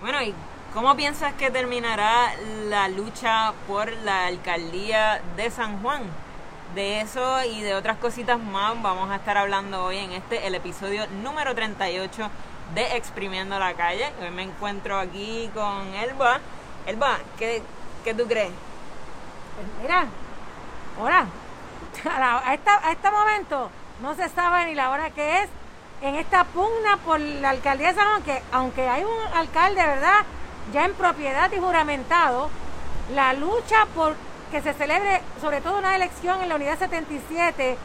Bueno, ¿y cómo piensas que terminará la lucha por la alcaldía de San Juan? De eso y de otras cositas más vamos a estar hablando hoy en este, el episodio número 38 de Exprimiendo la Calle. Hoy me encuentro aquí con Elba. Elba, ¿qué, qué tú crees? Pues mira, ahora, a, esta, a este momento no se sabe ni la hora que es en esta pugna por la alcaldía de San Juan, que aunque hay un alcalde, ¿verdad?, ya en propiedad y juramentado, la lucha por que se celebre sobre todo una elección en la unidad 77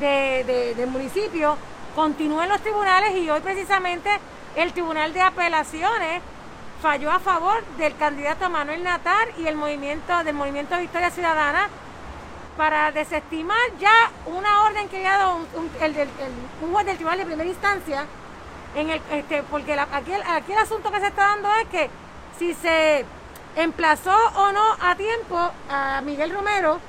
de, del municipio continúa en los tribunales y hoy precisamente el Tribunal de Apelaciones falló a favor del candidato Manuel Natar y el movimiento del movimiento Victoria Ciudadana para desestimar ya una orden que ha dado un, el, un juez del tribunal de primera instancia en el este porque aquí, aquí el asunto que se está dando es que si se emplazó o no a tiempo a Miguel Romero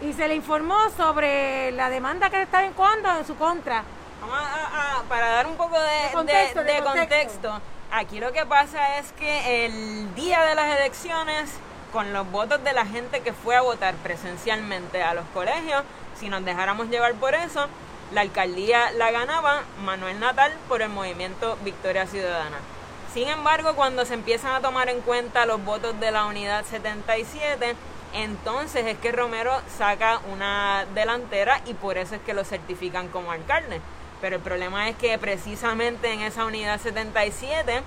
y se le informó sobre la demanda que se estaba incoando en su contra. Vamos a, para dar un poco de, contexto, aquí lo que pasa es que el día de las elecciones, con los votos de la gente que fue a votar presencialmente a los colegios, si nos dejáramos llevar por eso, la alcaldía la ganaba Manuel Natal por el movimiento Victoria Ciudadana. Sin embargo, cuando se empiezan a tomar en cuenta los votos de la unidad 77, entonces es que Romero saca una delantera y por eso es que lo certifican como alcalde. Pero el problema es que precisamente en esa unidad 77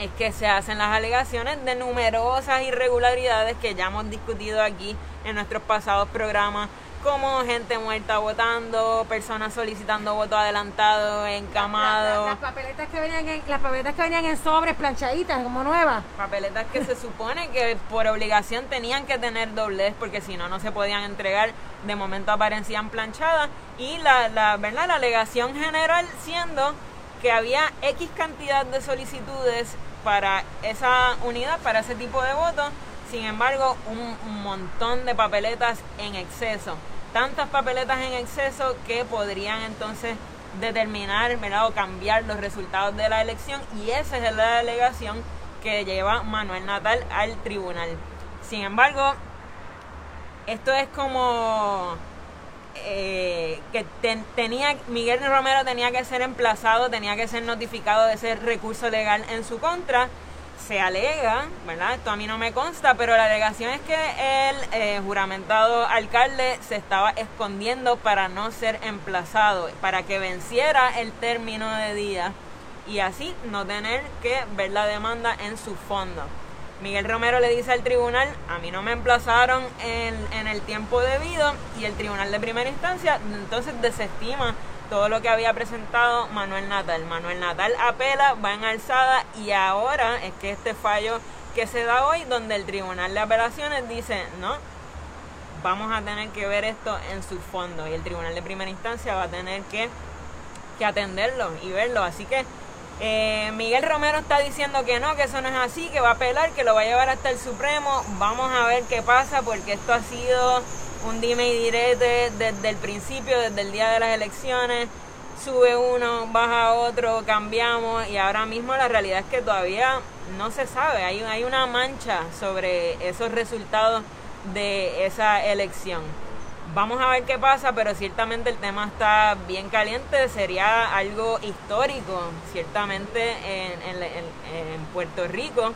es que se hacen las alegaciones de numerosas irregularidades que ya hemos discutido aquí en nuestros pasados programas como gente muerta votando, personas solicitando voto adelantado, encamado. las papeletas que venían en, las papeletas que venían en sobres planchaditas, como nuevas. Papeletas que se supone que por obligación tenían que tener doblez porque si no no se podían entregar, de momento aparecían planchadas y la, la, ¿verdad? la alegación general siendo que había X cantidad de solicitudes para esa unidad, para ese tipo de votos, sin embargo, un montón de papeletas en exceso. Tantas papeletas en exceso que podrían entonces determinar o cambiar los resultados de la elección. Y esa es la delegación que lleva Manuel Natal al tribunal. Sin embargo, esto es como eh, que tenía Miguel Romero tenía que ser emplazado, tenía que ser notificado de ese recurso legal en su contra se alega, ¿verdad? Esto a mí no me consta, pero la alegación es que el eh, juramentado alcalde se estaba escondiendo para no ser emplazado, para que venciera el término de día y así no tener que ver la demanda en su fondo. Miguel Romero le dice al tribunal, a mí no me emplazaron en, en el tiempo debido y el tribunal de primera instancia entonces desestima todo lo que había presentado Manuel Natal. Manuel Natal apela, va en alzada y ahora es que este fallo que se da hoy, donde el Tribunal de Apelaciones dice, no, vamos a tener que ver esto en su fondo y el Tribunal de Primera Instancia va a tener que, que atenderlo y verlo. Así que eh, Miguel Romero está diciendo que no, que eso no es así, que va a apelar, que lo va a llevar hasta el Supremo. Vamos a ver qué pasa porque esto ha sido un dime y direte desde el principio, desde el día de las elecciones. Sube uno, baja otro, cambiamos y ahora mismo la realidad es que todavía no se sabe. Hay, hay una mancha sobre esos resultados de esa elección. Vamos a ver qué pasa, pero ciertamente el tema está bien caliente. Sería algo histórico, ciertamente, en, en, en Puerto Rico,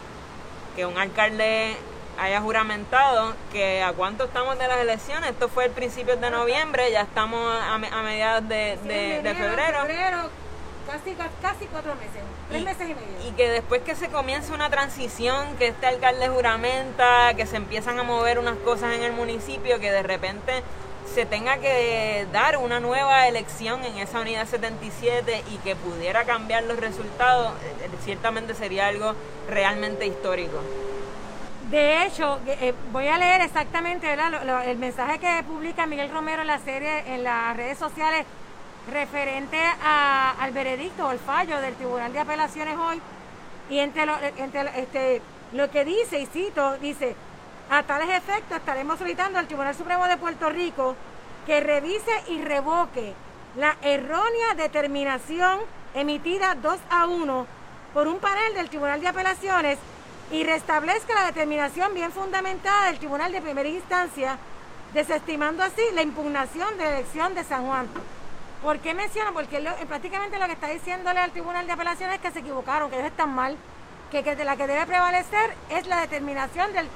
que un alcalde haya juramentado que a cuánto estamos de las elecciones, esto fue el principio de noviembre, ya estamos a, mediados de, febrero. Casi, casi cuatro meses, tres meses y medio. Y que después que se comienza una transición, que este alcalde juramenta, que se empiezan a mover unas cosas en el municipio, que de repente se tenga que dar una nueva elección en esa unidad 77 y que pudiera cambiar los resultados, eh, ciertamente sería algo realmente histórico. De hecho, eh, voy a leer exactamente el mensaje que publica Miguel Romero en la serie, en las redes sociales, referente al veredicto o el fallo del Tribunal de Apelaciones hoy. Y entre, lo, este, lo que dice, y cito, dice, a tales efectos estaremos solicitando al Tribunal Supremo de Puerto Rico que revise y revoque la errónea determinación emitida 2 a 1 por un panel del Tribunal de Apelaciones y restablezca la determinación bien fundamentada del Tribunal de Primera Instancia, desestimando así la impugnación de la elección de San Juan. ¿Por qué menciono? Porque prácticamente lo que está diciéndole al Tribunal de Apelaciones es que se equivocaron, que ellos están mal, que, la que debe prevalecer es la determinación del,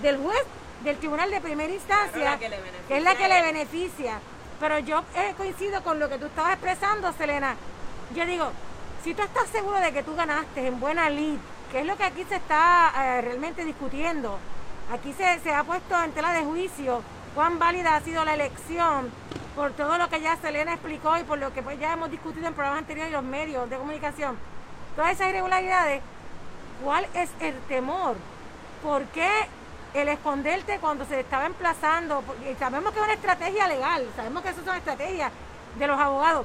del juez del Tribunal de Primera Instancia, que, es la que le beneficia. Pero yo eh, coincido con lo que tú estabas expresando, Selena. Yo digo, si tú estás seguro de que tú ganaste en buena lid, que es lo que aquí se está eh, realmente discutiendo, aquí se, se ha puesto en tela de juicio cuán válida ha sido la elección por todo lo que ya Selena explicó y por lo que pues ya hemos discutido en programas anteriores y los medios de comunicación. Todas esas irregularidades, ¿cuál es el temor? ¿Por qué el esconderte cuando se estaba emplazando? Porque sabemos que es una estrategia legal, sabemos que eso son estrategias de los abogados,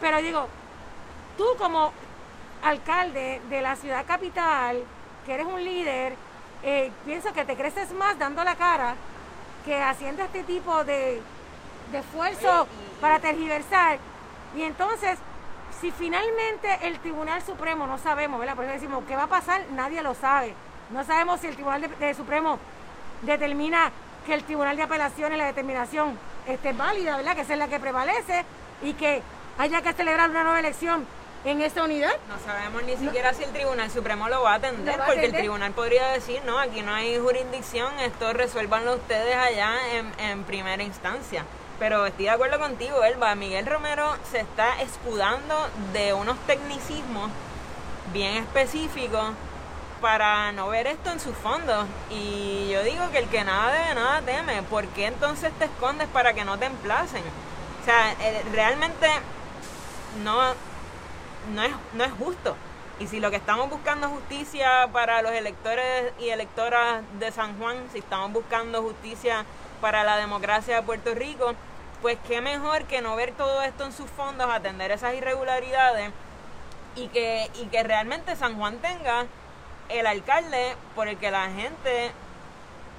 pero digo, tú como alcalde de la ciudad capital, que eres un líder, eh, pienso que te creces más dando la cara que haciendo este tipo de, de esfuerzo para tergiversar. Y entonces, si finalmente el Tribunal Supremo, no sabemos, ¿verdad? Por eso decimos, ¿qué va a pasar? Nadie lo sabe. No sabemos si el Tribunal de, Supremo determina que el Tribunal de Apelaciones, la determinación esté válida, ¿verdad? Que esa es la que prevalece y que haya que celebrar una nueva elección en esa unidad. No sabemos ni siquiera si el Tribunal Supremo lo va a atender, porque el tribunal podría decir, no, aquí no hay jurisdicción, esto resuélvanlo ustedes allá en, en primera instancia. Pero estoy de acuerdo contigo, Elba. Miguel Romero se está escudando de unos tecnicismos bien específicos para no ver esto en sus fondos. Y yo digo que el que nada debe, nada teme. ¿Por qué entonces te escondes para que no te emplacen? O sea, eh, realmente no no es, no es justo. Y si lo que estamos buscando es justicia para los electores y electoras de San Juan, si estamos buscando justicia para la democracia de Puerto Rico, pues qué mejor que no ver todo esto en sus fondos, atender esas irregularidades y que, y que realmente San Juan tenga el alcalde por el que la gente,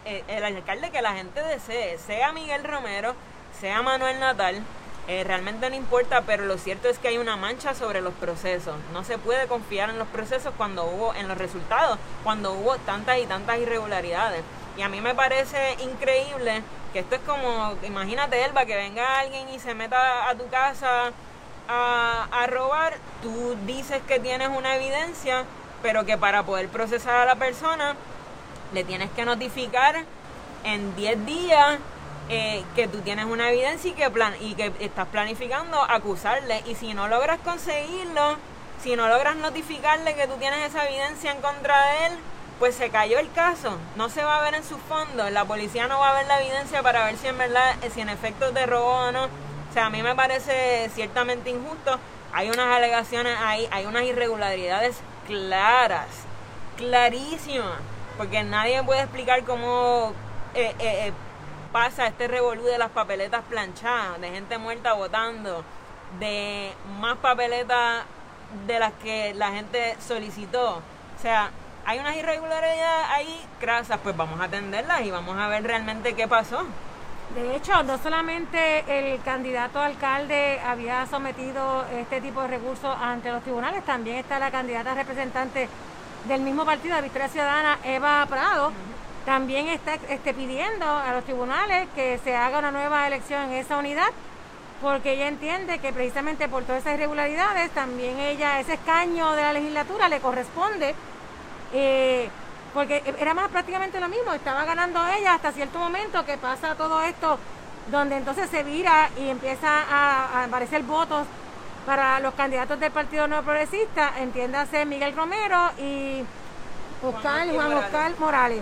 eh, el alcalde que la gente desee, sea Miguel Romero, sea Manuel Natal, eh, realmente no importa, pero lo cierto es que hay una mancha sobre los procesos. No se puede confiar en los procesos cuando hubo, en los resultados, cuando hubo tantas y tantas irregularidades. Y a mí me parece increíble que esto es como, imagínate, Elba, que venga alguien y se meta a tu casa a, a robar, tú dices que tienes una evidencia, pero que para poder procesar a la persona le tienes que notificar en 10 días eh, que tú tienes una evidencia y que, plan y que estás planificando acusarle. Y si no logras conseguirlo, si no logras notificarle que tú tienes esa evidencia en contra de él, pues se cayó el caso. No se va a ver en sus fondos. La policía no va a ver la evidencia para ver si en verdad, si en efecto te robó o no. O sea, a mí me parece ciertamente injusto. Hay unas alegaciones ahí, hay unas irregularidades claras, clarísimas. Porque nadie puede explicar cómo eh, eh, pasa este revolú de las papeletas planchadas, de gente muerta votando, de más papeletas de las que la gente solicitó. O sea, hay unas irregularidades ahí crasas, pues vamos a atenderlas y vamos a ver realmente qué pasó. De hecho, no solamente el candidato alcalde había sometido este tipo de recursos ante los tribunales, también está la candidata representante del mismo partido, de Victoria Ciudadana, Eva Prado, también está este, pidiendo a los tribunales que se haga una nueva elección en esa unidad, porque ella entiende que precisamente por todas esas irregularidades, también ella, ese escaño de la legislatura le corresponde, eh, porque era más prácticamente lo mismo, estaba ganando ella hasta cierto momento que pasa todo esto, donde entonces se vira y empieza a, aparecer votos para los candidatos del Partido Nuevo Progresista, entiéndase Miguel Romero y Juan Oscar Morales.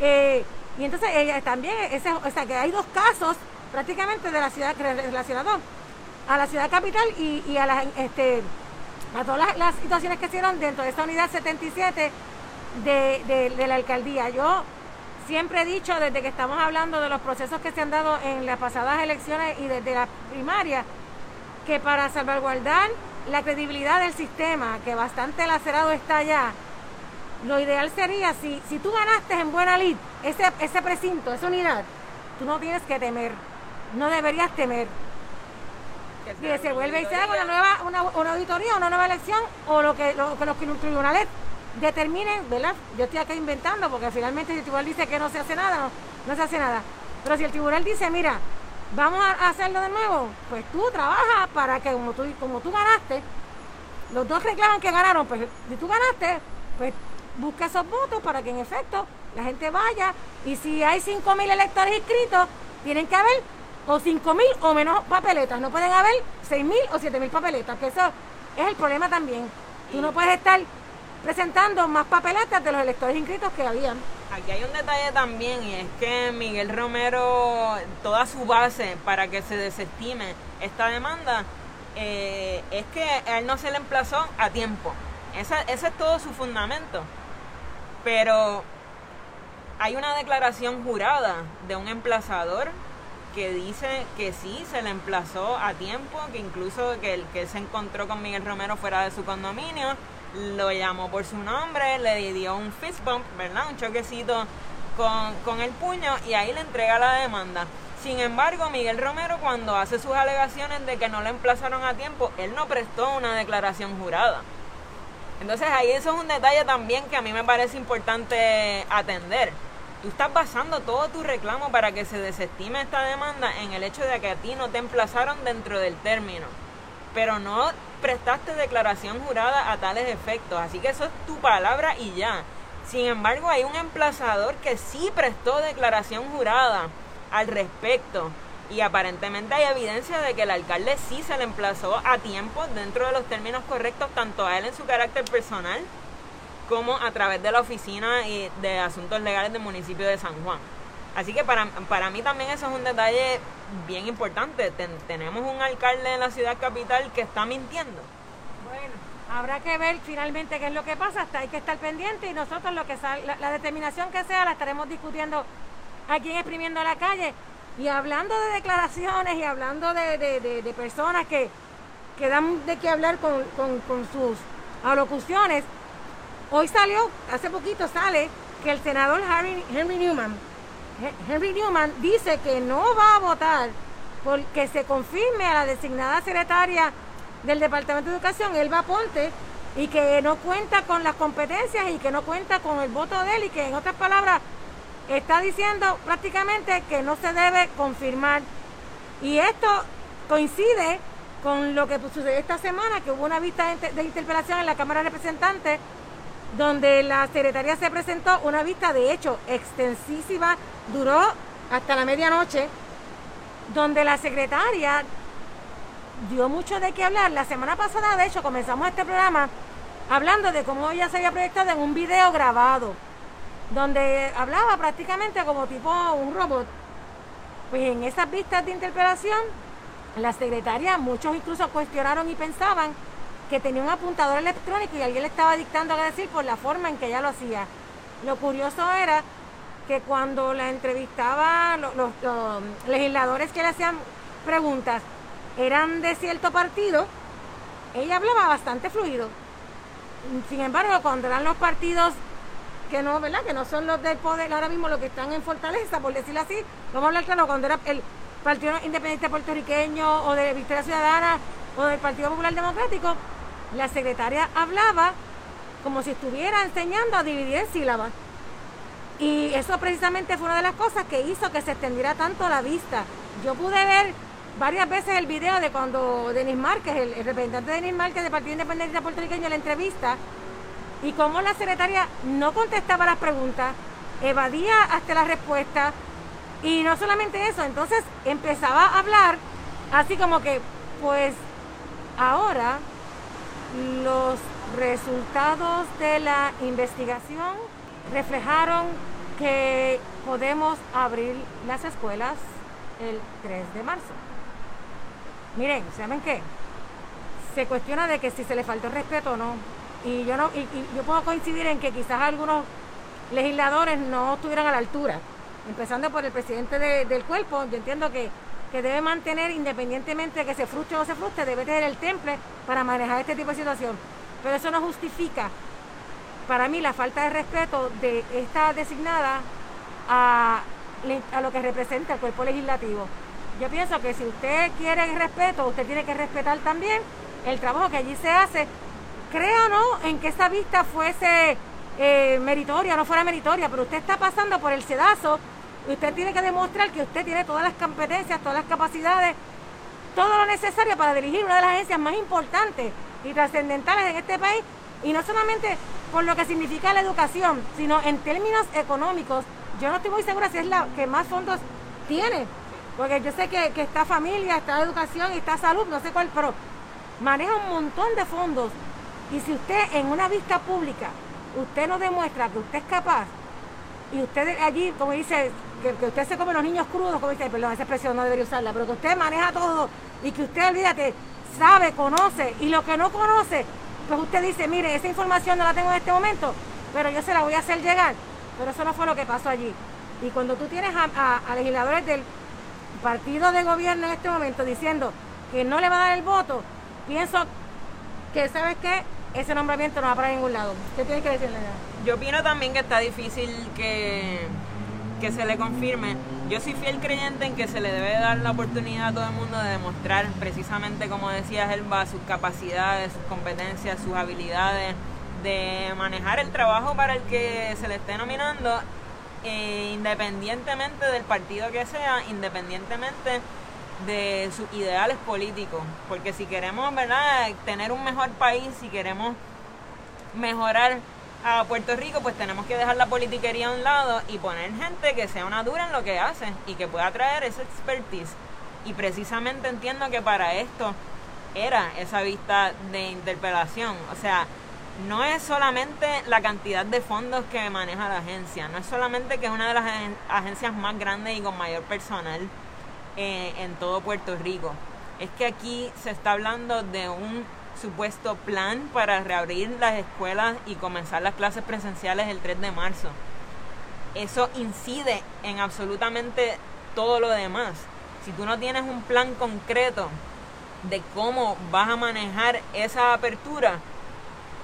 Eh, y entonces ella también, ese, o sea que hay dos casos prácticamente de la ciudad relacionados a la ciudad capital y, a las este a todas las, situaciones que hicieron dentro de esta unidad 77 de, de, la alcaldía. Yo siempre he dicho desde que estamos hablando de los procesos que se han dado en las pasadas elecciones y desde la primaria, que para salvaguardar la credibilidad del sistema, que bastante lacerado está ya, lo ideal sería, si, si tú ganaste en buena lid ese, ese precinto, esa unidad, tú no tienes que temer, no deberías temer. que se vuelve y se haga una nueva una, una auditoría, una nueva elección o lo que, lo, que los tribunales determinen, ¿verdad? Yo estoy acá inventando porque finalmente si el tribunal dice que no se hace nada, no, no se hace nada. Pero si el tribunal dice, mira, vamos a hacerlo de nuevo, pues tú trabajas para que como tú, como tú ganaste, los dos reclaman que ganaron, pues si tú ganaste, pues busca esos votos para que en efecto la gente vaya y si hay 5.000 electores inscritos, tienen que haber o 5.000 o menos papeletas, no pueden haber 6.000 o 7.000 papeletas, que eso es el problema también. Tú no puedes estar presentando más papeletas de los electores inscritos que habían. Aquí hay un detalle también y es que Miguel Romero, toda su base para que se desestime esta demanda eh, es que él no se le emplazó a tiempo. ese es todo su fundamento. Pero hay una declaración jurada de un emplazador que dice que sí, se le emplazó a tiempo, que incluso que el que se encontró con Miguel Romero fuera de su condominio, lo llamó por su nombre, le dio un fist bump, ¿verdad? Un choquecito con, con el puño y ahí le entrega la demanda. Sin embargo, Miguel Romero cuando hace sus alegaciones de que no le emplazaron a tiempo, él no prestó una declaración jurada. Entonces ahí eso es un detalle también que a mí me parece importante atender. Tú estás basando todo tu reclamo para que se desestime esta demanda en el hecho de que a ti no te emplazaron dentro del término, pero no prestaste declaración jurada a tales efectos, así que eso es tu palabra y ya. Sin embargo, hay un emplazador que sí prestó declaración jurada al respecto y aparentemente hay evidencia de que el alcalde sí se le emplazó a tiempo dentro de los términos correctos tanto a él en su carácter personal como a través de la oficina de asuntos legales del municipio de San Juan. Así que para, para mí también eso es un detalle bien importante. tenemos un alcalde en la ciudad capital que está mintiendo. Bueno, habrá que ver finalmente qué es lo que pasa, hasta hay que estar pendiente y nosotros lo que la, la determinación que sea la estaremos discutiendo aquí en Exprimiendo la Calle. Y hablando de declaraciones y hablando de, personas que, que, dan de qué hablar con, sus alocuciones, hoy salió, hace poquito sale, que el senador Henry Newman, Henry Newman dice que no va a votar porque se confirme a la designada secretaria del Departamento de Educación, Elba Ponte, y que no cuenta con las competencias y que no cuenta con el voto de él y que en otras palabras está diciendo prácticamente que no se debe confirmar. Y esto coincide con lo que sucedió esta semana, que hubo una vista de interpelación en la Cámara de Representantes, donde la secretaria se presentó una vista de hecho extensísima, duró hasta la medianoche, donde la secretaria dio mucho de qué hablar. La semana pasada, de hecho, comenzamos este programa hablando de cómo ella se había proyectado en un video grabado donde hablaba prácticamente como tipo un robot. Pues en esas vistas de interpelación, la secretaria, muchos incluso cuestionaron y pensaban que tenía un apuntador electrónico y alguien le estaba dictando a decir por la forma en que ella lo hacía. Lo curioso era que cuando la entrevistaba, los, los legisladores que le hacían preguntas eran de cierto partido, ella hablaba bastante fluido. Sin embargo, cuando eran los partidos que no, ¿verdad? Que no son los del poder ahora mismo los que están en Fortaleza, por decirlo así. Vamos a hablar claro, cuando era el Partido Independiente Puertorriqueño o de Victoria Ciudadana o del Partido Popular Democrático, la secretaria hablaba como si estuviera enseñando a dividir en sílabas. Y eso precisamente fue una de las cosas que hizo que se extendiera tanto la vista. Yo pude ver varias veces el video de cuando Denis Márquez, el, representante de Denis Márquez del Partido Independiente Puertorriqueño, la entrevista, y como la secretaria no contestaba las preguntas, evadía hasta la respuesta y no solamente eso, entonces empezaba a hablar así como que, pues ahora los resultados de la investigación reflejaron que podemos abrir las escuelas el 3 de marzo. Miren, ¿saben qué? Se cuestiona de que si se le faltó respeto o no. Y yo no, y, yo puedo coincidir en que quizás algunos legisladores no estuvieran a la altura, empezando por el presidente del cuerpo, yo entiendo que, que debe mantener, independientemente de que se frustre o se frustre, debe tener el temple para manejar este tipo de situación. Pero eso no justifica, para mí, la falta de respeto de esta designada a, a lo que representa el cuerpo legislativo. yo pienso que si usted quiere respeto, usted tiene que respetar también el trabajo que allí se hace. Creo no en que esa vista fuese eh, meritoria, no fuera meritoria, pero usted está pasando por el sedazo usted tiene que demostrar que usted tiene todas las competencias, todas las capacidades, todo lo necesario para dirigir una de las agencias más importantes y trascendentales en este país, y no solamente por lo que significa la educación, sino en términos económicos. Yo no estoy muy segura si es la que más fondos tiene, porque yo sé que, que está familia, está educación está salud, no sé cuál, pero maneja un montón de fondos. Y si usted en una vista pública, usted no demuestra que usted es capaz, y usted allí, como dice, que, usted se come los niños crudos, como dice, perdón, esa expresión no debería usarla, pero que usted maneja todo y que usted, olvídate, sabe, conoce, y lo que no conoce, pues usted dice, mire, esa información no la tengo en este momento, pero yo se la voy a hacer llegar. Pero eso no fue lo que pasó allí. Y cuando tú tienes a, legisladores del partido de gobierno en este momento diciendo que no le va a dar el voto, pienso que, ¿sabes qué? Ese nombramiento no va para ningún lado. ¿Qué tiene que decirle? Yo opino también que está difícil que, que se le confirme. Yo soy fiel creyente en que se le debe dar la oportunidad a todo el mundo de demostrar precisamente, como decía Elba, sus capacidades, sus competencias, sus habilidades, de manejar el trabajo para el que se le esté nominando, eh, independientemente del partido que sea, independientemente de sus ideales políticos. Porque si queremos, ¿verdad?, tener un mejor país, si queremos mejorar a Puerto Rico, pues tenemos que dejar la politiquería a un lado y poner gente que sea una dura en lo que hace y que pueda traer esa expertise. Y precisamente entiendo que para esto era esa vista de interpelación. O sea, no es solamente la cantidad de fondos que maneja la agencia, no es solamente que es una de las agencias más grandes y con mayor personal eh, en todo Puerto Rico. Es que aquí se está hablando de un supuesto plan para reabrir las escuelas y comenzar las clases presenciales el 3 de marzo. Eso incide en absolutamente todo lo demás. Si tú no tienes un plan concreto de cómo vas a manejar esa apertura,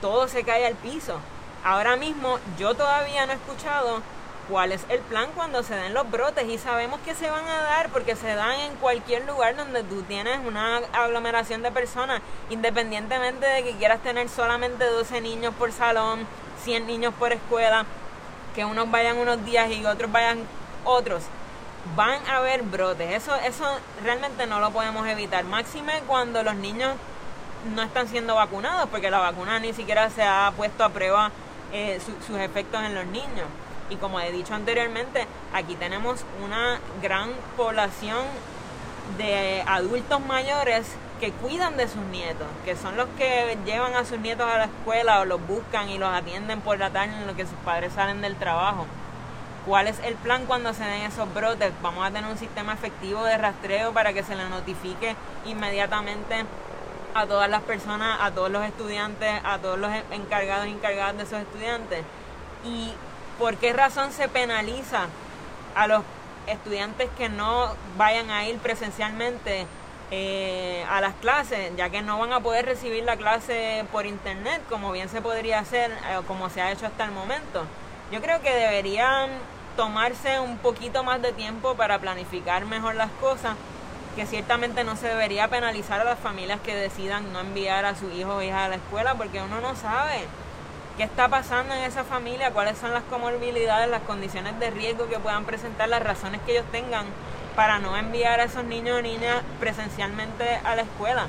todo se cae al piso. Ahora mismo yo todavía no he escuchado cuál es el plan cuando se den los brotes y sabemos que se van a dar porque se dan en cualquier lugar donde tú tienes una aglomeración de personas, independientemente de que quieras tener solamente 12 niños por salón, 100 niños por escuela, que unos vayan unos días y otros vayan otros. Van a haber brotes, eso, eso realmente no lo podemos evitar. Máxime cuando los niños no están siendo vacunados, porque la vacuna ni siquiera se ha puesto a prueba eh, sus efectos en los niños. Y como he dicho anteriormente, aquí tenemos una gran población de adultos mayores que cuidan de sus nietos, que son los que llevan a sus nietos a la escuela o los buscan y los atienden por la tarde en lo que sus padres salen del trabajo. ¿Cuál es el plan cuando se den esos brotes? Vamos a tener un sistema efectivo de rastreo para que se le notifique inmediatamente a todas las personas, a todos los estudiantes, a todos los encargados y encargadas de esos estudiantes. Y ¿Por qué razón se penaliza a los estudiantes que no vayan a ir presencialmente eh, a las clases, ya que no van a poder recibir la clase por internet, como bien se podría hacer, eh, como se ha hecho hasta el momento? Yo creo que deberían tomarse un poquito más de tiempo para planificar mejor las cosas, que ciertamente no se debería penalizar a las familias que decidan no enviar a su hijo o hija a la escuela, porque uno no sabe qué está pasando en esa familia, cuáles son las comorbilidades, las condiciones de riesgo que puedan presentar, las razones que ellos tengan para no enviar a esos niños o niñas presencialmente a la escuela.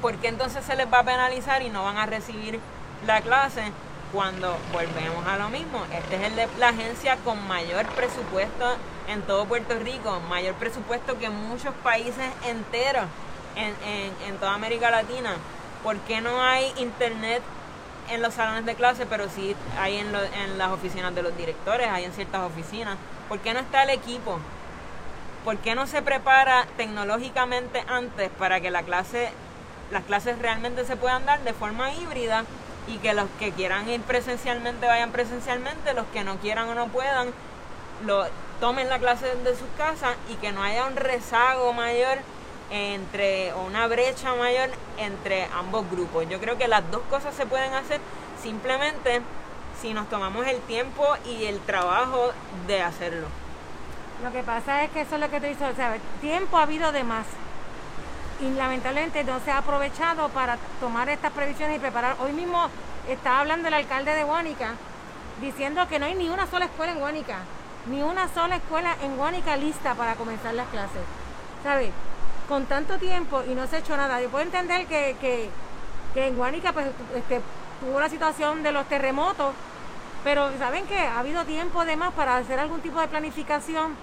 ¿Por qué entonces se les va a penalizar y no van a recibir la clase cuando volvemos a lo mismo? Este es la agencia con mayor presupuesto en todo Puerto Rico, mayor presupuesto que muchos países enteros en, en, en toda América Latina. ¿Por qué no hay internet en los salones de clase, pero sí hay en, en las oficinas de los directores, hay en ciertas oficinas. ¿Por qué no está el equipo? ¿Por qué no se prepara tecnológicamente antes para que la clase, las clases realmente se puedan dar de forma híbrida y que los que quieran ir presencialmente vayan presencialmente, los que no quieran o no puedan lo tomen la clase de sus casas y que no haya un rezago mayor entre o una brecha mayor entre ambos grupos. Yo creo que las dos cosas se pueden hacer simplemente si nos tomamos el tiempo y el trabajo de hacerlo. Lo que pasa es que eso es lo que te dice, o sea, tiempo ha habido de más. Y lamentablemente no se ha aprovechado para tomar estas previsiones y preparar. Hoy mismo estaba hablando el alcalde de Guánica diciendo que no hay ni una sola escuela en Guánica, ni una sola escuela en Guánica lista para comenzar las clases. ¿Sabes? Con tanto tiempo y no se ha hecho nada. Yo puedo entender que, que, en Guánica pues, este, tuvo la situación de los terremotos, pero ¿saben qué? Ha habido tiempo de más para hacer algún tipo de planificación,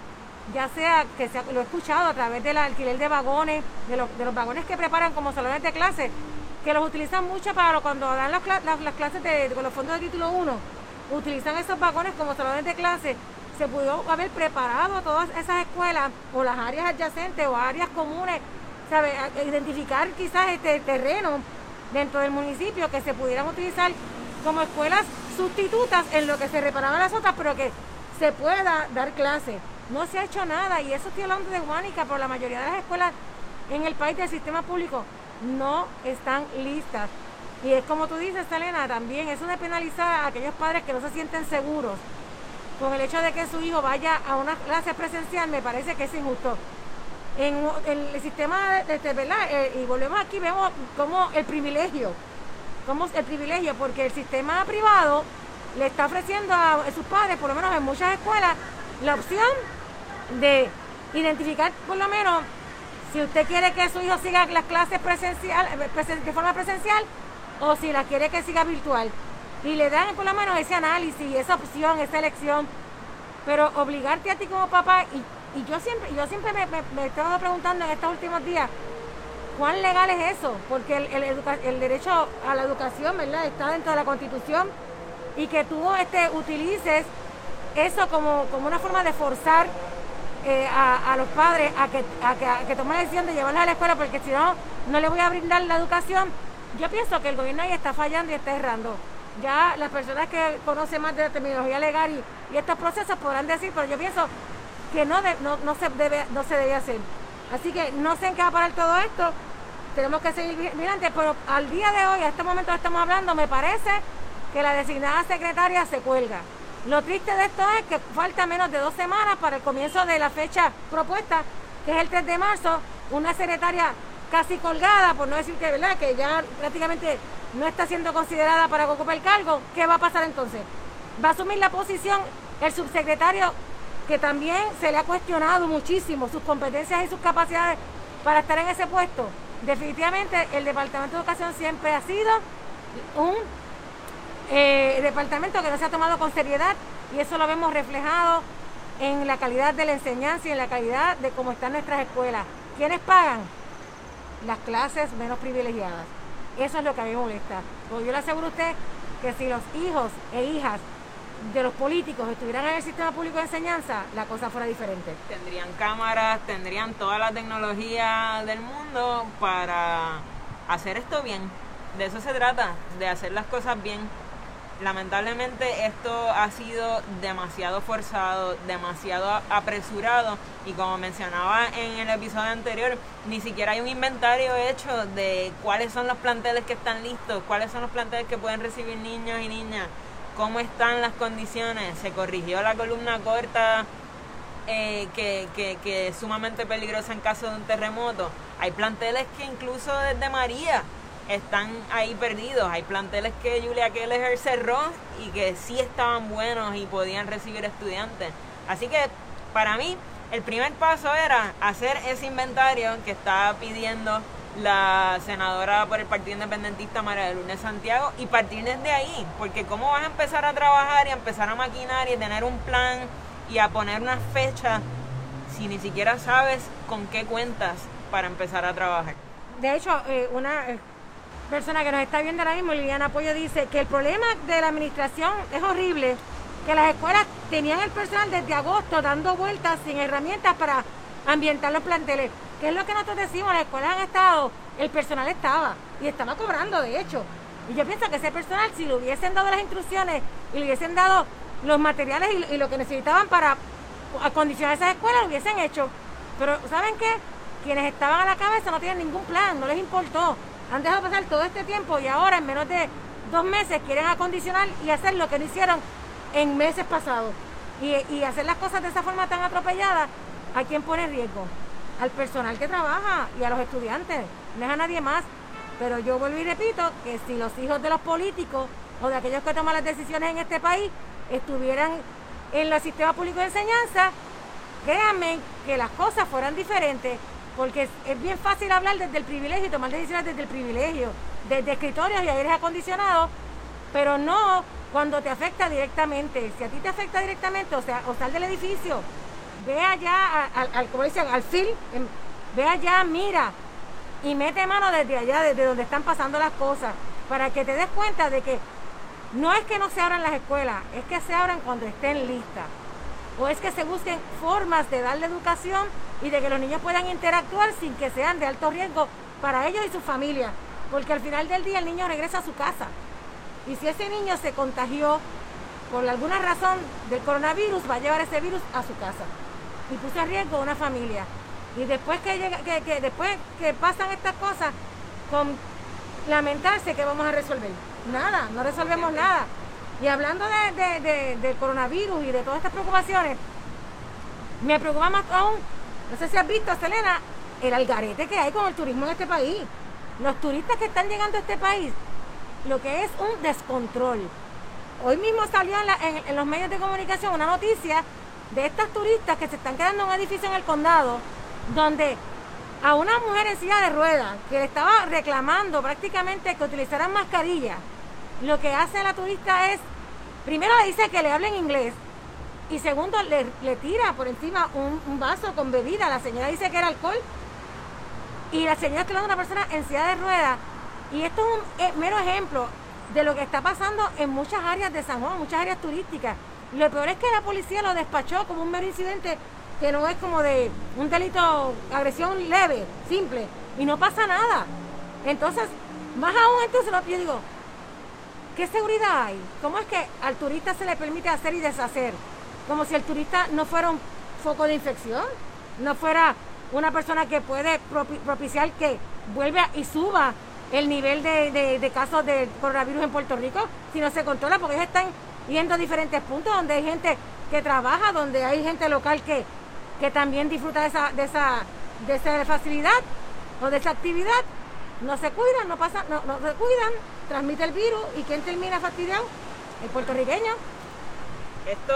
ya sea que se, lo he escuchado a través del alquiler de vagones, de los, vagones que preparan como salones de clase, que los utilizan mucho para cuando dan las, las, clases de, con los fondos de título 1, utilizan esos vagones como salones de clase. Se pudo haber preparado todas esas escuelas o las áreas adyacentes o áreas comunes, ¿sabe? identificar quizás este terreno dentro del municipio que se pudieran utilizar como escuelas sustitutas en lo que se reparaban las otras, pero que se pueda dar clase. No se ha hecho nada y eso estoy hablando de Huánica, pero la mayoría de las escuelas en el país del sistema público no están listas. Y es como tú dices, Selena, también eso de penalizar a aquellos padres que no se sienten seguros con el hecho de que su hijo vaya a una clase presencial, me parece que es injusto. En, el sistema, de, este, ¿verdad? Eh, y volvemos aquí, vemos como el privilegio, como el privilegio, porque el sistema privado le está ofreciendo a sus padres, por lo menos en muchas escuelas, la opción de identificar por lo menos si usted quiere que su hijo siga las clases presencial, eh, de forma presencial o si la quiere que siga virtual. Y le dan por lo menos ese análisis, esa opción, esa elección. Pero obligarte a ti como papá y y yo siempre, yo siempre me, me, he estado preguntando en estos últimos días, ¿cuán legal es eso? Porque el, el, derecho a la educación, ¿verdad? Está dentro de la Constitución y que tú este, utilices eso como, como una forma de forzar eh, a, los padres a que, a, que, tomen la decisión de llevarlos a la escuela porque si no, no le voy a brindar la educación. Yo pienso que el gobierno ahí está fallando y está errando. Ya las personas que conocen más de la terminología legal y, estos procesos podrán decir, pero yo pienso que no, se debe, no se debe hacer. Así que no sé en qué va a parar todo esto. Tenemos que seguir mirando, pero al día de hoy, a este momento que estamos hablando, me parece que la designada secretaria se cuelga. Lo triste de esto es que falta menos de dos semanas para el comienzo de la fecha propuesta, que es el 3 de marzo, una secretaria casi colgada, por no decir que, ¿verdad? que ya prácticamente no está siendo considerada para ocupar el cargo. ¿Qué va a pasar entonces? Va a asumir la posición el subsecretario que también se le ha cuestionado muchísimo sus competencias y sus capacidades para estar en ese puesto. Definitivamente el Departamento de Educación siempre ha sido un eh, departamento que no se ha tomado con seriedad y eso lo vemos reflejado en la calidad de la enseñanza y en la calidad de cómo están nuestras escuelas. ¿Quiénes pagan? Las clases menos privilegiadas. Eso es lo que a mí me molesta. Yo le aseguro a usted que si los hijos e hijas de los políticos estuvieran en el sistema público de enseñanza, la cosa fuera diferente. Tendrían cámaras, tendrían toda la tecnología del mundo para hacer esto bien. De eso se trata, de hacer las cosas bien. Lamentablemente esto ha sido demasiado forzado, demasiado apresurado y como mencionaba en el episodio anterior, ni siquiera hay un inventario hecho de cuáles son los planteles que están listos, cuáles son los planteles que pueden recibir niños y niñas cómo están las condiciones. Se corrigió la columna corta eh, que, que, es sumamente peligrosa en caso de un terremoto. Hay planteles que incluso desde María están ahí perdidos. Hay planteles que Julia Keller cerró y que sí estaban buenos y podían recibir estudiantes. Así que para mí el primer paso era hacer ese inventario que estaba pidiendo la senadora por el Partido Independentista María de Lourdes Santiago y partir desde ahí, porque cómo vas a empezar a trabajar y a empezar a maquinar y tener un plan y a poner una fecha si ni siquiera sabes con qué cuentas para empezar a trabajar. De hecho, eh, una eh, persona que nos está viendo ahora mismo, Liliana Apoyo, dice que el problema de la administración es horrible, que las escuelas tenían el personal desde agosto dando vueltas sin herramientas para ambientar los planteles. ¿Qué es lo que nosotros decimos? Las escuelas han estado, el personal estaba y estaba cobrando, de hecho. Y yo pienso que ese personal, si le hubiesen dado las instrucciones y le hubiesen dado los materiales y, lo que necesitaban para acondicionar esas escuelas, lo hubiesen hecho. Pero, ¿saben qué? Quienes estaban a la cabeza no tienen ningún plan, no les importó. Han dejado pasar todo este tiempo y ahora en menos de dos meses quieren acondicionar y hacer lo que no hicieron en meses pasados. y, hacer las cosas de esa forma tan atropellada, ¿a quién pone riesgo? Al personal que trabaja y a los estudiantes, no es a nadie más. Pero yo vuelvo y repito que si los hijos de los políticos o de aquellos que toman las decisiones en este país estuvieran en el sistema público de enseñanza, créanme que las cosas fueran diferentes, porque es, bien fácil hablar desde el privilegio y tomar decisiones desde el privilegio, desde escritorios y aires acondicionados, pero no cuando te afecta directamente. Si a ti te afecta directamente, o sea, o sal del edificio, ve allá, al, como dicen, al fil, em, ve allá, mira, y mete mano desde allá, desde donde están pasando las cosas, para que te des cuenta de que no es que no se abran las escuelas, es que se abran cuando estén listas. O es que se busquen formas de darle educación y de que los niños puedan interactuar sin que sean de alto riesgo para ellos y su familia. Porque al final del día el niño regresa a su casa. Y si ese niño se contagió por alguna razón del coronavirus, va a llevar ese virus a su casa. Y puso en riesgo a una familia. Y después que, llega, que, después que pasan estas cosas, con lamentarse que vamos a resolver. Nada, no resolvemos nada. Y hablando de, del coronavirus y de todas estas preocupaciones, me preocupa más aún, no sé si has visto, Selena, el algarete que hay con el turismo en este país. Los turistas que están llegando a este país, lo que es un descontrol. Hoy mismo salió en, en los medios de comunicación una noticia de estas turistas que se están quedando en un edificio en el condado, donde a una mujer en silla de ruedas que le estaba reclamando prácticamente que utilizaran mascarilla, lo que hace la turista es, primero le dice que le hable en inglés y segundo le, tira por encima un, vaso con bebida. La señora dice que era alcohol y la señora está hablando una persona en silla de ruedas y esto es un mero ejemplo de lo que está pasando en muchas áreas de San Juan, muchas áreas turísticas. Lo peor es que la policía lo despachó como un mero incidente que no es como de un delito, agresión leve, simple, y no pasa nada. Entonces, más aún, entonces yo digo, ¿qué seguridad hay? ¿Cómo es que al turista se le permite hacer y deshacer? Como si el turista no fuera un foco de infección, no fuera una persona que puede propiciar que vuelva y suba el nivel de, casos de coronavirus en Puerto Rico si no se controla, porque ellos están yendo a diferentes puntos donde hay gente que trabaja, donde hay gente local que que también disfruta de esa, de esa, de esa facilidad o de esa actividad, no se cuidan, no pasa, no, no se cuidan, transmite el virus y ¿quién termina fastidiado? El puertorriqueño. Esto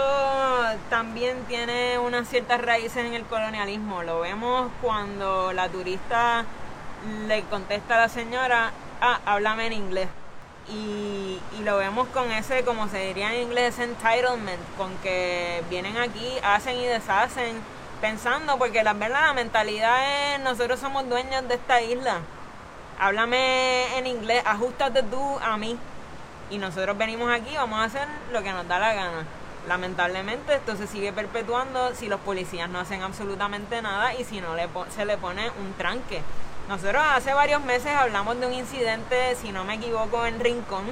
también tiene unas ciertas raíces en el colonialismo. Lo vemos cuando la turista le contesta a la señora, ah, háblame en inglés. Y, y, lo vemos con ese, como se diría en inglés, entitlement, con que vienen aquí, hacen y deshacen pensando, porque la verdad la mentalidad es nosotros somos dueños de esta isla. Háblame en inglés, ajustate tú a mí. Y nosotros venimos aquí, vamos a hacer lo que nos da la gana. Lamentablemente esto se sigue perpetuando si los policías no hacen absolutamente nada y si no le se le pone un tranque. Nosotros hace varios meses hablamos de un incidente, si no me equivoco, en Rincón,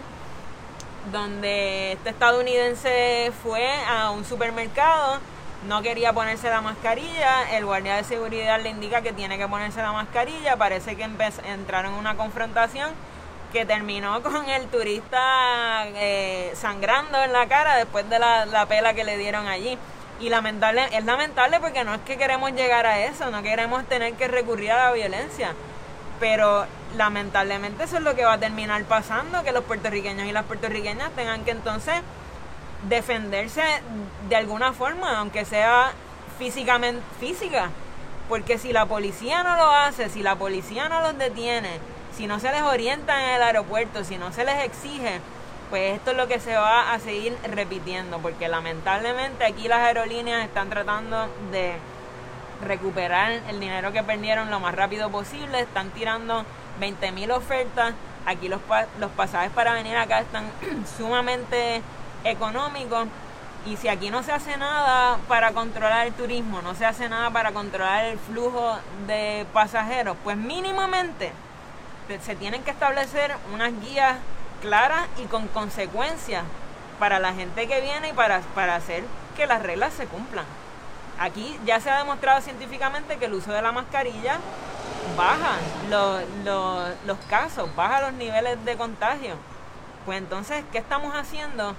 donde este estadounidense fue a un supermercado no quería ponerse la mascarilla, el guardia de seguridad le indica que tiene que ponerse la mascarilla, parece que entraron en una confrontación que terminó con el turista eh, sangrando en la cara después de la, la, pela que le dieron allí. Y lamentable, es lamentable porque no es que queremos llegar a eso, no queremos tener que recurrir a la violencia. Pero lamentablemente eso es lo que va a terminar pasando, que los puertorriqueños y las puertorriqueñas tengan que entonces defenderse de alguna forma, aunque sea físicamente física. Porque si la policía no lo hace, si la policía no los detiene, si no se les orienta en el aeropuerto, si no se les exige, pues esto es lo que se va a seguir repitiendo. Porque lamentablemente aquí las aerolíneas están tratando de recuperar el dinero que perdieron lo más rápido posible. Están tirando 20.000 ofertas. Aquí los, los pasajes para venir acá están sumamente económico. Y si aquí no se hace nada para controlar el turismo, no se hace nada para controlar el flujo de pasajeros, pues mínimamente se tienen que establecer unas guías claras y con consecuencias para la gente que viene y para, para hacer que las reglas se cumplan. Aquí ya se ha demostrado científicamente que el uso de la mascarilla baja los, los, los casos, baja los niveles de contagio. Pues entonces, ¿qué estamos haciendo?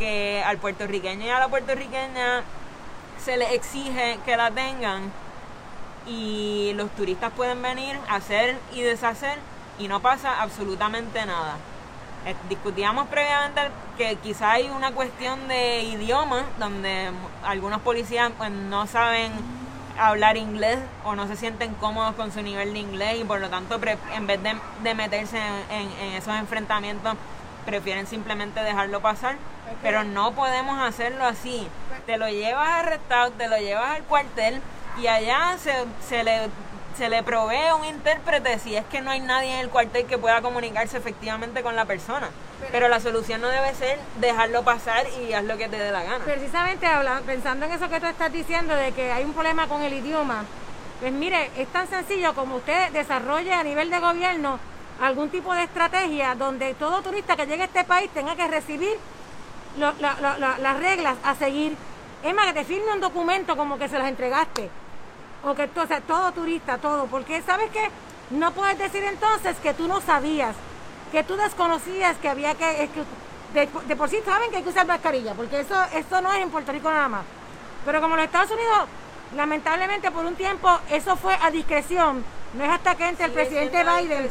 Que al puertorriqueño y a la puertorriqueña se les exige que la tengan y los turistas pueden venir, hacer y deshacer y no pasa absolutamente nada. Eh, discutíamos previamente que quizá hay una cuestión de idioma donde algunos policías pues, no saben hablar inglés o no se sienten cómodos con su nivel de inglés y por lo tanto en vez de, meterse en, esos enfrentamientos prefieren simplemente dejarlo pasar pero no podemos hacerlo así te lo llevas arrestado te lo llevas al cuartel y allá se, se le se le provee un intérprete si es que no hay nadie en el cuartel que pueda comunicarse efectivamente con la persona. Pero la solución no debe ser dejarlo pasar y haz lo que te dé la gana. Precisamente hablando, pensando en eso que tú estás diciendo de que hay un problema con el idioma, pues mire, es tan sencillo como usted desarrolle a nivel de gobierno algún tipo de estrategia donde todo turista que llegue a este país tenga que recibir las reglas a seguir. Es más, que te firme un documento como que se las entregaste o que o todo turista, todo, porque sabes que no puedes decir entonces que tú no sabías, que tú desconocías que había que, de, por sí saben que hay que usar mascarilla, porque eso, eso no es en Puerto Rico nada más. Pero como los Estados Unidos, lamentablemente por un tiempo eso fue a discreción no es hasta que entre el presidente Biden.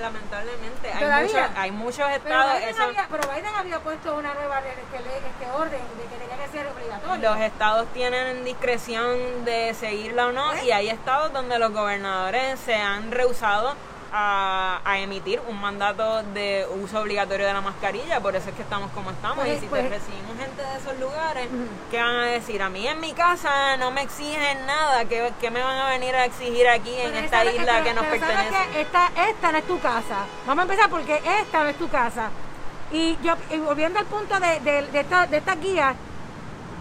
Lamentablemente, hay muchos, hay muchos estados. Pero Biden, había, pero Biden, había, puesto una nueva este orden de que tenía que ser obligatorio. Los estados tienen discreción de seguirla o no, ¿Eh? y hay estados donde los gobernadores se han rehusado a, emitir un mandato de uso obligatorio de la mascarilla, por eso es que estamos como estamos. Pues, y si te pues recibimos gente de esos lugares, ¿qué van a decir? A mí en mi casa no me exigen nada, ¿qué, me van a venir a exigir aquí en esta isla que, nos pertenece? esta, esta no es tu casa. Vamos a empezar porque esta no es tu casa. Y yo, volviendo al punto de, de, esta, de esta guía,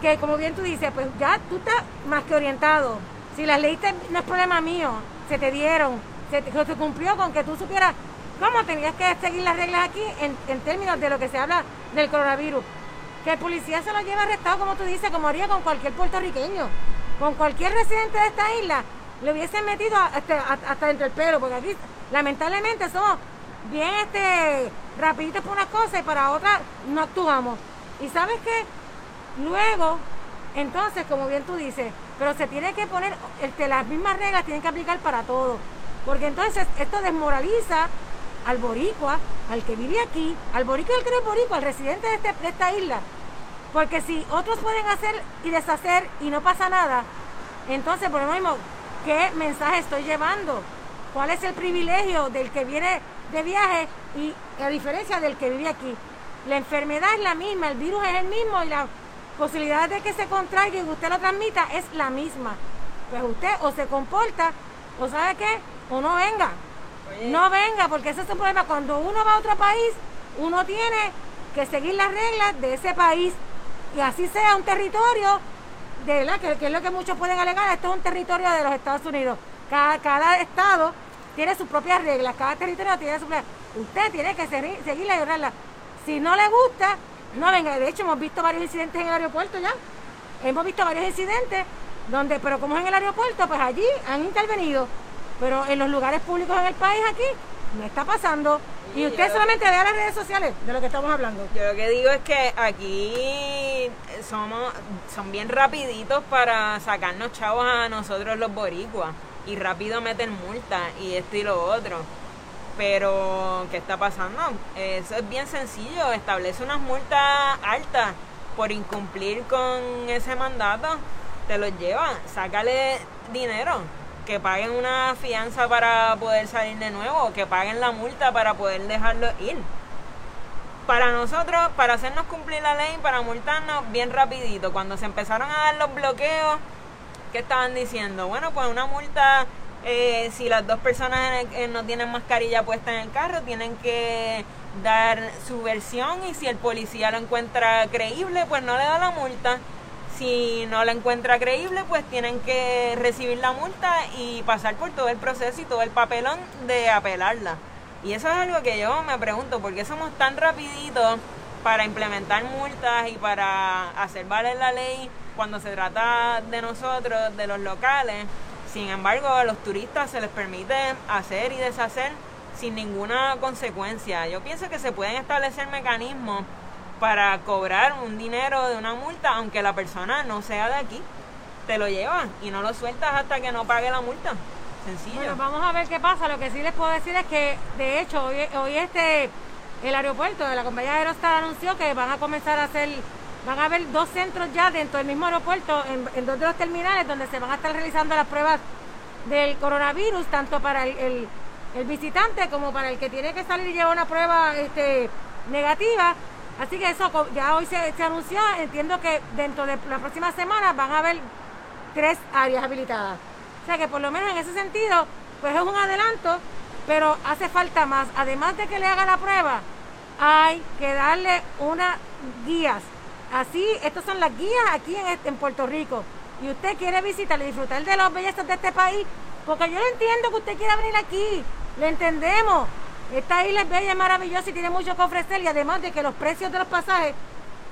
que como bien tú dices, pues ya tú estás más que orientado. Si las leíste no es problema mío, se te dieron se, se cumplió con que tú supieras cómo tenías que seguir las reglas aquí en, términos de lo que se habla del coronavirus. Que el policía se lo lleve arrestado, como tú dices, como haría con cualquier puertorriqueño. Con cualquier residente de esta isla, le hubiesen metido hasta, hasta entre el pelo, porque aquí lamentablemente somos bien este rapiditos por unas cosas y para otras no actuamos. Y sabes que luego, entonces, como bien tú dices, pero se tiene que poner, este, las mismas reglas tienen que aplicar para todos. Porque entonces esto desmoraliza al boricua, al que vive aquí, al boricua y al que no es boricua, al residente de, este, de esta isla. Porque si otros pueden hacer y deshacer y no pasa nada, entonces por lo mismo, ¿qué mensaje estoy llevando? ¿Cuál es el privilegio del que viene de viaje y a diferencia del que vive aquí? La enfermedad es la misma, el virus es el mismo y la posibilidad de que se contraiga y usted lo transmita es la misma. Pues usted o se comporta o sabe qué, o no venga. No venga, porque ese es un problema. Cuando uno va a otro país, uno tiene que seguir las reglas de ese país. Y así sea un territorio, de verdad, que, es lo que muchos pueden alegar, esto es un territorio de los Estados Unidos. Cada, cada estado tiene sus propias reglas, cada territorio tiene sus reglas. Usted tiene que seguir, seguirla y honrarla. Si no le gusta, no venga. De hecho, hemos visto varios incidentes en el aeropuerto ya. Hemos visto varios incidentes donde, pero como es en el aeropuerto, pues allí han intervenido. Pero en los lugares públicos en el país aquí no está pasando. Y, usted solamente vea las redes sociales de lo que estamos hablando. Yo lo que digo es que aquí somos son bien rapiditos para sacarnos chavos a nosotros los boricuas. Y rápido meten multa y esto y lo otro. Pero, ¿qué está pasando? Eso es bien sencillo. Establece unas multas altas por incumplir con ese mandato. Te los lleva. Sácale dinero que paguen una fianza para poder salir de nuevo, o que paguen la multa para poder dejarlo ir. Para nosotros, para hacernos cumplir la ley, para multarnos bien rapidito, cuando se empezaron a dar los bloqueos, ¿qué estaban diciendo? Bueno, pues una multa, eh, si las dos personas no tienen mascarilla puesta en el carro, tienen que dar su versión y si el policía lo encuentra creíble, pues no le da la multa si no la encuentra creíble, pues tienen que recibir la multa y pasar por todo el proceso y todo el papelón de apelarla. Y eso es algo que yo me pregunto, ¿por qué somos tan rapiditos para implementar multas y para hacer valer la ley cuando se trata de nosotros, de los locales? Sin embargo, a los turistas se les permite hacer y deshacer sin ninguna consecuencia. Yo pienso que se pueden establecer mecanismos para cobrar un dinero de una multa, aunque la persona no sea de aquí. Te lo llevan y no lo sueltas hasta que no pague la multa. Sencillo. Bueno, vamos a ver qué pasa. Lo que sí les puedo decir es que, de hecho, hoy, hoy este, el aeropuerto de la compañía Aerostar anunció que van a comenzar a hacer, van a haber dos centros ya dentro del mismo aeropuerto, en, en dos de los terminales, donde se van a estar realizando las pruebas del coronavirus, tanto para el, el, visitante como para el que tiene que salir y llevar una prueba este, negativa. Así que eso ya hoy se, anunció, entiendo que dentro de la próxima semana van a haber tres áreas habilitadas. O sea que por lo menos en ese sentido, pues es un adelanto, pero hace falta más. Además de que le haga la prueba, hay que darle unas guías. Así, estas son las guías aquí en, en Puerto Rico. Y usted quiere visitar y disfrutar de los bellezas de este país, porque yo lo entiendo que usted quiera venir aquí, le entendemos. Esta isla es bella, es maravillosa y tiene mucho que ofrecer y además de que los precios de los pasajes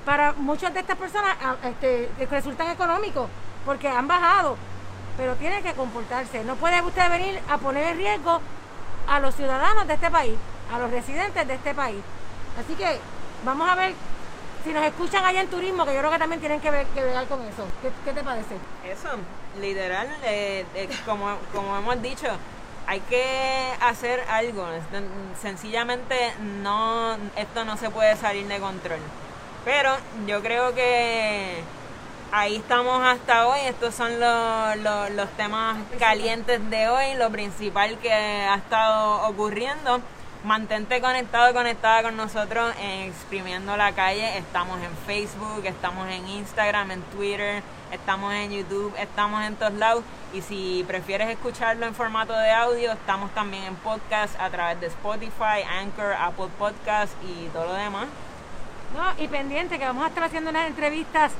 para muchas de estas personas ah, este, resultan económicos porque han bajado pero tiene que comportarse. No puede usted venir a poner en riesgo a los ciudadanos de este país, a los residentes de este país. Así que vamos a ver si nos escuchan allá en turismo, que yo creo que también tienen que ver, que ver con eso. ¿Qué, te parece? Eso, literal, eh, eh, como, como hemos dicho, hay que hacer algo. Sencillamente no, esto no se puede salir de control. Pero yo creo que ahí estamos hasta hoy. Estos son los, los, temas calientes de hoy, lo principal que ha estado ocurriendo. Mantente conectado, conectada con nosotros en Exprimiendo la Calle. Estamos en Facebook, estamos en Instagram, en Twitter, estamos en YouTube, estamos en todos lados. Y si prefieres escucharlo en formato de audio, estamos también en podcast a través de Spotify, Anchor, Apple Podcast y todo lo demás. No, y pendiente que vamos a estar haciendo unas entrevistas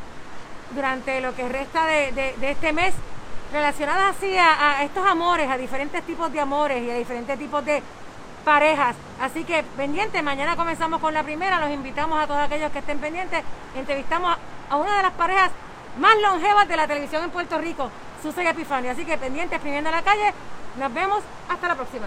durante lo que resta de, este mes relacionadas así a, estos amores, a diferentes tipos de amores y a diferentes tipos de parejas. Así que pendientes, mañana comenzamos con la primera, los invitamos a todos aquellos que estén pendientes, entrevistamos a una de las parejas más longevas de la televisión en Puerto Rico, Susa y Epifania. Así que pendientes, escribiendo a la calle, nos vemos, hasta la próxima.